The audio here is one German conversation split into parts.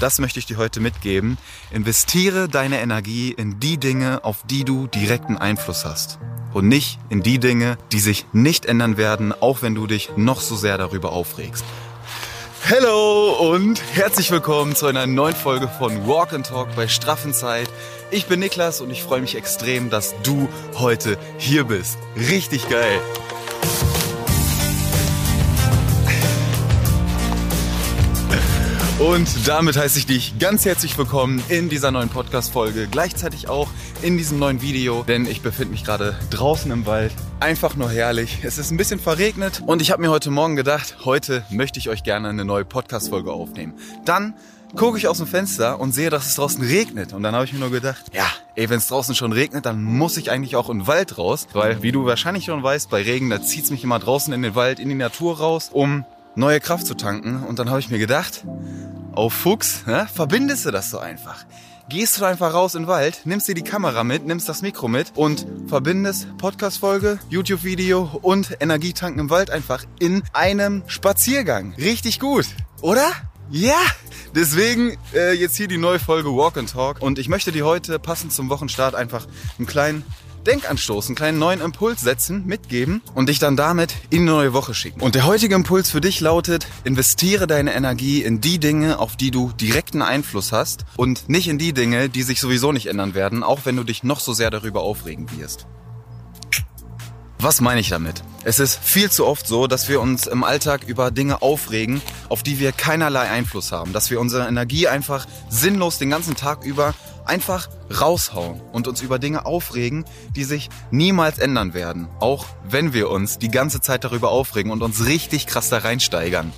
Das möchte ich dir heute mitgeben. Investiere deine Energie in die Dinge, auf die du direkten Einfluss hast. Und nicht in die Dinge, die sich nicht ändern werden, auch wenn du dich noch so sehr darüber aufregst. Hallo und herzlich willkommen zu einer neuen Folge von Walk and Talk bei Straffenzeit. Ich bin Niklas und ich freue mich extrem, dass du heute hier bist. Richtig geil. Und damit heiße ich dich ganz herzlich willkommen in dieser neuen Podcast-Folge. Gleichzeitig auch in diesem neuen Video, denn ich befinde mich gerade draußen im Wald. Einfach nur herrlich. Es ist ein bisschen verregnet und ich habe mir heute Morgen gedacht, heute möchte ich euch gerne eine neue Podcast-Folge aufnehmen. Dann gucke ich aus dem Fenster und sehe, dass es draußen regnet. Und dann habe ich mir nur gedacht, ja, ey, wenn es draußen schon regnet, dann muss ich eigentlich auch in den Wald raus. Weil, wie du wahrscheinlich schon weißt, bei Regen, da zieht's mich immer draußen in den Wald, in die Natur raus, um neue Kraft zu tanken. Und dann habe ich mir gedacht, auf Fuchs, ne, verbindest du das so einfach. Gehst du einfach raus in den Wald, nimmst dir die Kamera mit, nimmst das Mikro mit und verbindest Podcast-Folge, YouTube-Video und Energietanken im Wald einfach in einem Spaziergang. Richtig gut, oder? Ja, deswegen äh, jetzt hier die neue Folge Walk and Talk und ich möchte dir heute passend zum Wochenstart einfach einen kleinen Denkanstoß, einen kleinen neuen Impuls setzen, mitgeben und dich dann damit in eine neue Woche schicken. Und der heutige Impuls für dich lautet, investiere deine Energie in die Dinge, auf die du direkten Einfluss hast und nicht in die Dinge, die sich sowieso nicht ändern werden, auch wenn du dich noch so sehr darüber aufregen wirst. Was meine ich damit? Es ist viel zu oft so, dass wir uns im Alltag über Dinge aufregen, auf die wir keinerlei Einfluss haben. Dass wir unsere Energie einfach sinnlos den ganzen Tag über einfach raushauen und uns über Dinge aufregen, die sich niemals ändern werden. Auch wenn wir uns die ganze Zeit darüber aufregen und uns richtig krass da reinsteigern.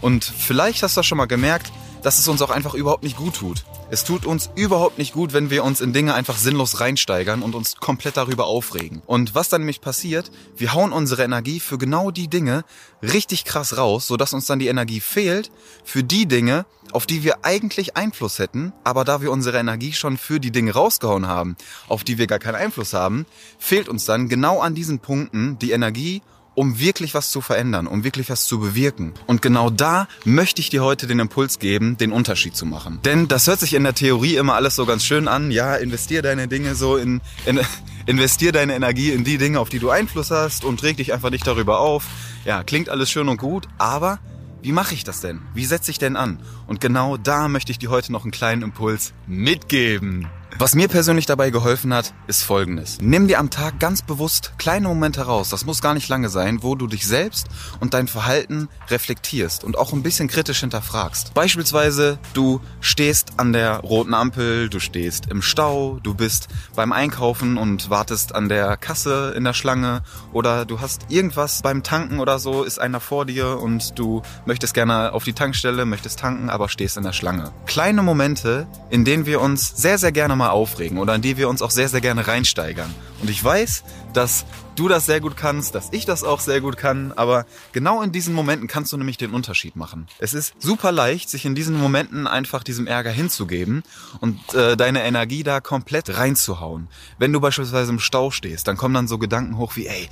Und vielleicht hast du das schon mal gemerkt, dass es uns auch einfach überhaupt nicht gut tut. Es tut uns überhaupt nicht gut, wenn wir uns in Dinge einfach sinnlos reinsteigern und uns komplett darüber aufregen. Und was dann nämlich passiert, wir hauen unsere Energie für genau die Dinge richtig krass raus, sodass uns dann die Energie fehlt für die Dinge, auf die wir eigentlich Einfluss hätten, aber da wir unsere Energie schon für die Dinge rausgehauen haben, auf die wir gar keinen Einfluss haben, fehlt uns dann genau an diesen Punkten die Energie um wirklich was zu verändern, um wirklich was zu bewirken. Und genau da möchte ich dir heute den Impuls geben, den Unterschied zu machen. Denn das hört sich in der Theorie immer alles so ganz schön an. Ja, investier deine Dinge so in, in investier deine Energie in die Dinge, auf die du Einfluss hast und reg dich einfach nicht darüber auf. Ja, klingt alles schön und gut, aber wie mache ich das denn? Wie setze ich denn an? Und genau da möchte ich dir heute noch einen kleinen Impuls mitgeben. Was mir persönlich dabei geholfen hat, ist folgendes. Nimm dir am Tag ganz bewusst kleine Momente raus, das muss gar nicht lange sein, wo du dich selbst und dein Verhalten reflektierst und auch ein bisschen kritisch hinterfragst. Beispielsweise, du stehst an der roten Ampel, du stehst im Stau, du bist beim Einkaufen und wartest an der Kasse in der Schlange oder du hast irgendwas beim Tanken oder so, ist einer vor dir und du möchtest gerne auf die Tankstelle, möchtest tanken, aber stehst in der Schlange. Kleine Momente, in denen wir uns sehr, sehr gerne mal aufregen oder in die wir uns auch sehr, sehr gerne reinsteigern. Und ich weiß, dass du das sehr gut kannst, dass ich das auch sehr gut kann, aber genau in diesen Momenten kannst du nämlich den Unterschied machen. Es ist super leicht, sich in diesen Momenten einfach diesem Ärger hinzugeben und äh, deine Energie da komplett reinzuhauen. Wenn du beispielsweise im Stau stehst, dann kommen dann so Gedanken hoch wie, ey,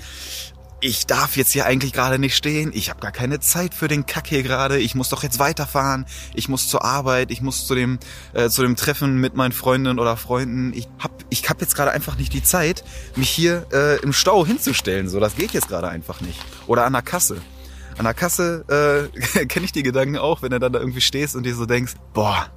ich darf jetzt hier eigentlich gerade nicht stehen, ich habe gar keine Zeit für den Kack hier gerade, ich muss doch jetzt weiterfahren, ich muss zur Arbeit, ich muss zu dem äh, zu dem Treffen mit meinen Freundinnen oder Freunden. Ich hab ich hab jetzt gerade einfach nicht die Zeit, mich hier äh, im Stau hinzustellen, so das geht jetzt gerade einfach nicht. Oder an der Kasse. An der Kasse äh, kenne ich die Gedanken auch, wenn du dann da irgendwie stehst und dir so denkst, boah,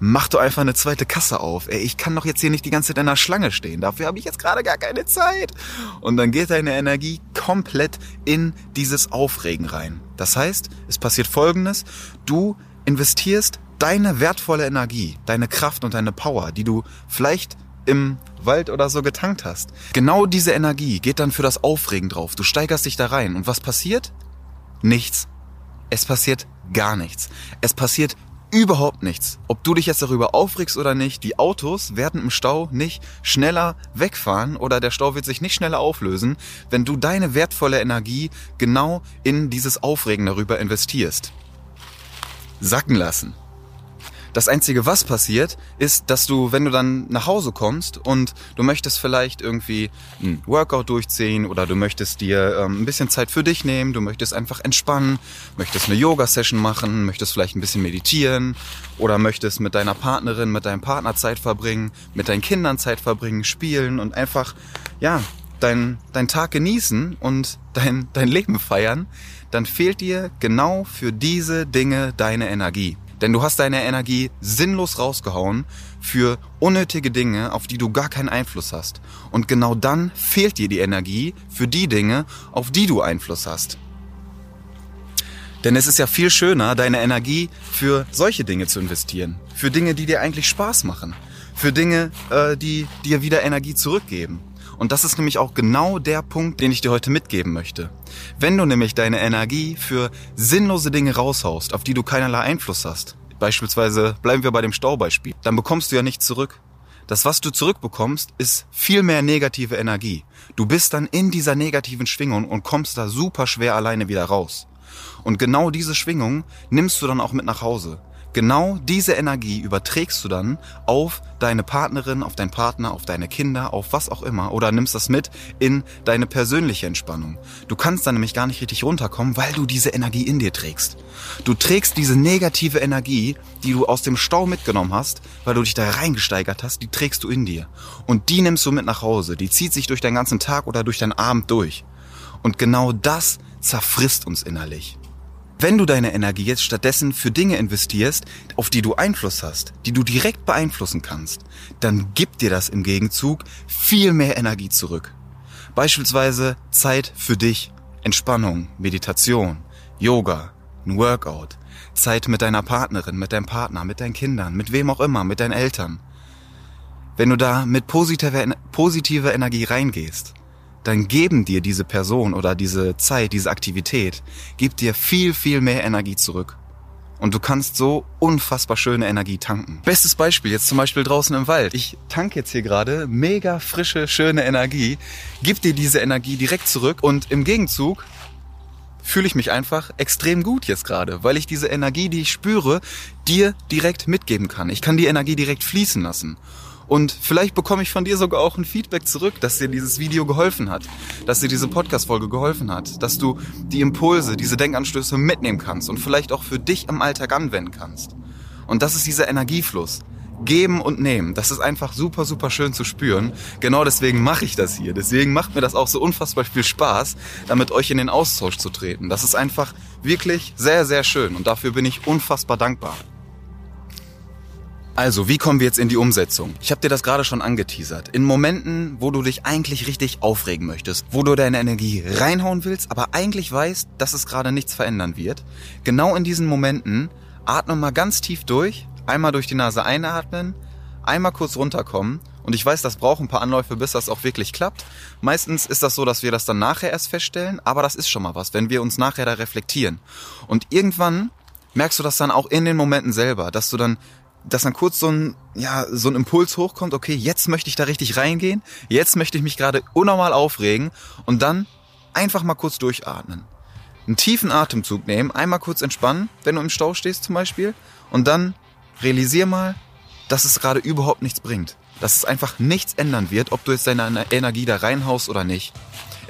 mach doch einfach eine zweite Kasse auf. Ey, ich kann doch jetzt hier nicht die ganze Zeit in der Schlange stehen. Dafür habe ich jetzt gerade gar keine Zeit. Und dann geht deine Energie komplett in dieses Aufregen rein. Das heißt, es passiert Folgendes. Du investierst deine wertvolle Energie, deine Kraft und deine Power, die du vielleicht im Wald oder so getankt hast. Genau diese Energie geht dann für das Aufregen drauf. Du steigerst dich da rein. Und was passiert? Nichts. Es passiert gar nichts. Es passiert überhaupt nichts. Ob du dich jetzt darüber aufregst oder nicht, die Autos werden im Stau nicht schneller wegfahren oder der Stau wird sich nicht schneller auflösen, wenn du deine wertvolle Energie genau in dieses Aufregen darüber investierst. Sacken lassen. Das Einzige, was passiert, ist, dass du, wenn du dann nach Hause kommst und du möchtest vielleicht irgendwie ein Workout durchziehen oder du möchtest dir ähm, ein bisschen Zeit für dich nehmen, du möchtest einfach entspannen, möchtest eine Yoga-Session machen, möchtest vielleicht ein bisschen meditieren oder möchtest mit deiner Partnerin, mit deinem Partner Zeit verbringen, mit deinen Kindern Zeit verbringen, spielen und einfach, ja, dein, dein Tag genießen und dein, dein Leben feiern, dann fehlt dir genau für diese Dinge deine Energie. Denn du hast deine Energie sinnlos rausgehauen für unnötige Dinge, auf die du gar keinen Einfluss hast. Und genau dann fehlt dir die Energie für die Dinge, auf die du Einfluss hast. Denn es ist ja viel schöner, deine Energie für solche Dinge zu investieren. Für Dinge, die dir eigentlich Spaß machen. Für Dinge, äh, die dir wieder Energie zurückgeben. Und das ist nämlich auch genau der Punkt, den ich dir heute mitgeben möchte. Wenn du nämlich deine Energie für sinnlose Dinge raushaust, auf die du keinerlei Einfluss hast, beispielsweise bleiben wir bei dem Staubeispiel, dann bekommst du ja nichts zurück. Das, was du zurückbekommst, ist viel mehr negative Energie. Du bist dann in dieser negativen Schwingung und kommst da super schwer alleine wieder raus. Und genau diese Schwingung nimmst du dann auch mit nach Hause. Genau diese Energie überträgst du dann auf deine Partnerin, auf deinen Partner, auf deine Kinder, auf was auch immer oder nimmst das mit in deine persönliche Entspannung. Du kannst dann nämlich gar nicht richtig runterkommen, weil du diese Energie in dir trägst. Du trägst diese negative Energie, die du aus dem Stau mitgenommen hast, weil du dich da reingesteigert hast, die trägst du in dir. Und die nimmst du mit nach Hause. Die zieht sich durch deinen ganzen Tag oder durch deinen Abend durch. Und genau das zerfrisst uns innerlich. Wenn du deine Energie jetzt stattdessen für Dinge investierst, auf die du Einfluss hast, die du direkt beeinflussen kannst, dann gibt dir das im Gegenzug viel mehr Energie zurück. Beispielsweise Zeit für dich, Entspannung, Meditation, Yoga, ein Workout, Zeit mit deiner Partnerin, mit deinem Partner, mit deinen Kindern, mit wem auch immer, mit deinen Eltern. Wenn du da mit positiver, positiver Energie reingehst, dann geben dir diese Person oder diese Zeit, diese Aktivität, gibt dir viel, viel mehr Energie zurück. Und du kannst so unfassbar schöne Energie tanken. Bestes Beispiel jetzt zum Beispiel draußen im Wald. Ich tanke jetzt hier gerade mega frische, schöne Energie, gib dir diese Energie direkt zurück und im Gegenzug fühle ich mich einfach extrem gut jetzt gerade, weil ich diese Energie, die ich spüre, dir direkt mitgeben kann. Ich kann die Energie direkt fließen lassen. Und vielleicht bekomme ich von dir sogar auch ein Feedback zurück, dass dir dieses Video geholfen hat, dass dir diese Podcast-Folge geholfen hat, dass du die Impulse, diese Denkanstöße mitnehmen kannst und vielleicht auch für dich im Alltag anwenden kannst. Und das ist dieser Energiefluss. Geben und nehmen, das ist einfach super, super schön zu spüren. Genau deswegen mache ich das hier. Deswegen macht mir das auch so unfassbar viel Spaß, damit euch in den Austausch zu treten. Das ist einfach wirklich sehr, sehr schön und dafür bin ich unfassbar dankbar. Also, wie kommen wir jetzt in die Umsetzung? Ich habe dir das gerade schon angeteasert. In Momenten, wo du dich eigentlich richtig aufregen möchtest, wo du deine Energie reinhauen willst, aber eigentlich weißt, dass es gerade nichts verändern wird, genau in diesen Momenten atme mal ganz tief durch, einmal durch die Nase einatmen, einmal kurz runterkommen und ich weiß, das braucht ein paar Anläufe, bis das auch wirklich klappt. Meistens ist das so, dass wir das dann nachher erst feststellen, aber das ist schon mal was, wenn wir uns nachher da reflektieren. Und irgendwann merkst du das dann auch in den Momenten selber, dass du dann dass dann kurz so ein, ja, so ein Impuls hochkommt, okay, jetzt möchte ich da richtig reingehen, jetzt möchte ich mich gerade unnormal aufregen und dann einfach mal kurz durchatmen. Einen tiefen Atemzug nehmen, einmal kurz entspannen, wenn du im Stau stehst zum Beispiel und dann realisier mal, dass es gerade überhaupt nichts bringt. Dass es einfach nichts ändern wird, ob du jetzt deine Energie da reinhaust oder nicht.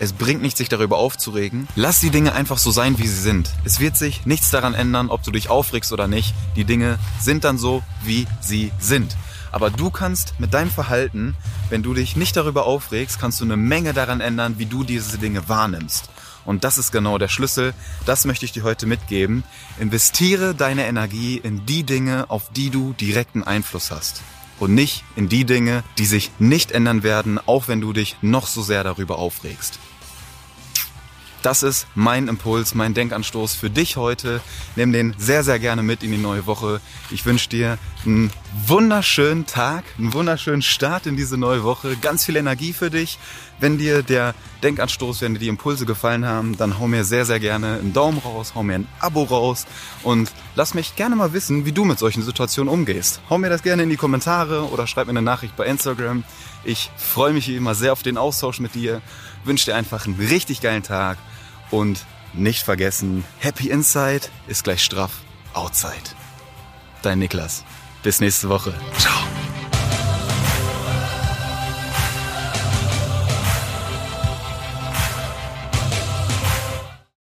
Es bringt nichts, sich darüber aufzuregen. Lass die Dinge einfach so sein, wie sie sind. Es wird sich nichts daran ändern, ob du dich aufregst oder nicht. Die Dinge sind dann so, wie sie sind. Aber du kannst mit deinem Verhalten, wenn du dich nicht darüber aufregst, kannst du eine Menge daran ändern, wie du diese Dinge wahrnimmst. Und das ist genau der Schlüssel. Das möchte ich dir heute mitgeben. Investiere deine Energie in die Dinge, auf die du direkten Einfluss hast und nicht in die Dinge, die sich nicht ändern werden, auch wenn du dich noch so sehr darüber aufregst. Das ist mein Impuls, mein Denkanstoß für dich heute. Nimm den sehr, sehr gerne mit in die neue Woche. Ich wünsche dir einen wunderschönen Tag, einen wunderschönen Start in diese neue Woche, ganz viel Energie für dich. Wenn dir der Denkanstoß, wenn dir die Impulse gefallen haben, dann hau mir sehr, sehr gerne einen Daumen raus, hau mir ein Abo raus und lass mich gerne mal wissen, wie du mit solchen Situationen umgehst. Hau mir das gerne in die Kommentare oder schreib mir eine Nachricht bei Instagram. Ich freue mich immer sehr auf den Austausch mit dir. Wünsche dir einfach einen richtig geilen Tag und nicht vergessen, Happy Inside ist gleich straff Outside. Dein Niklas. Bis nächste Woche. Ciao.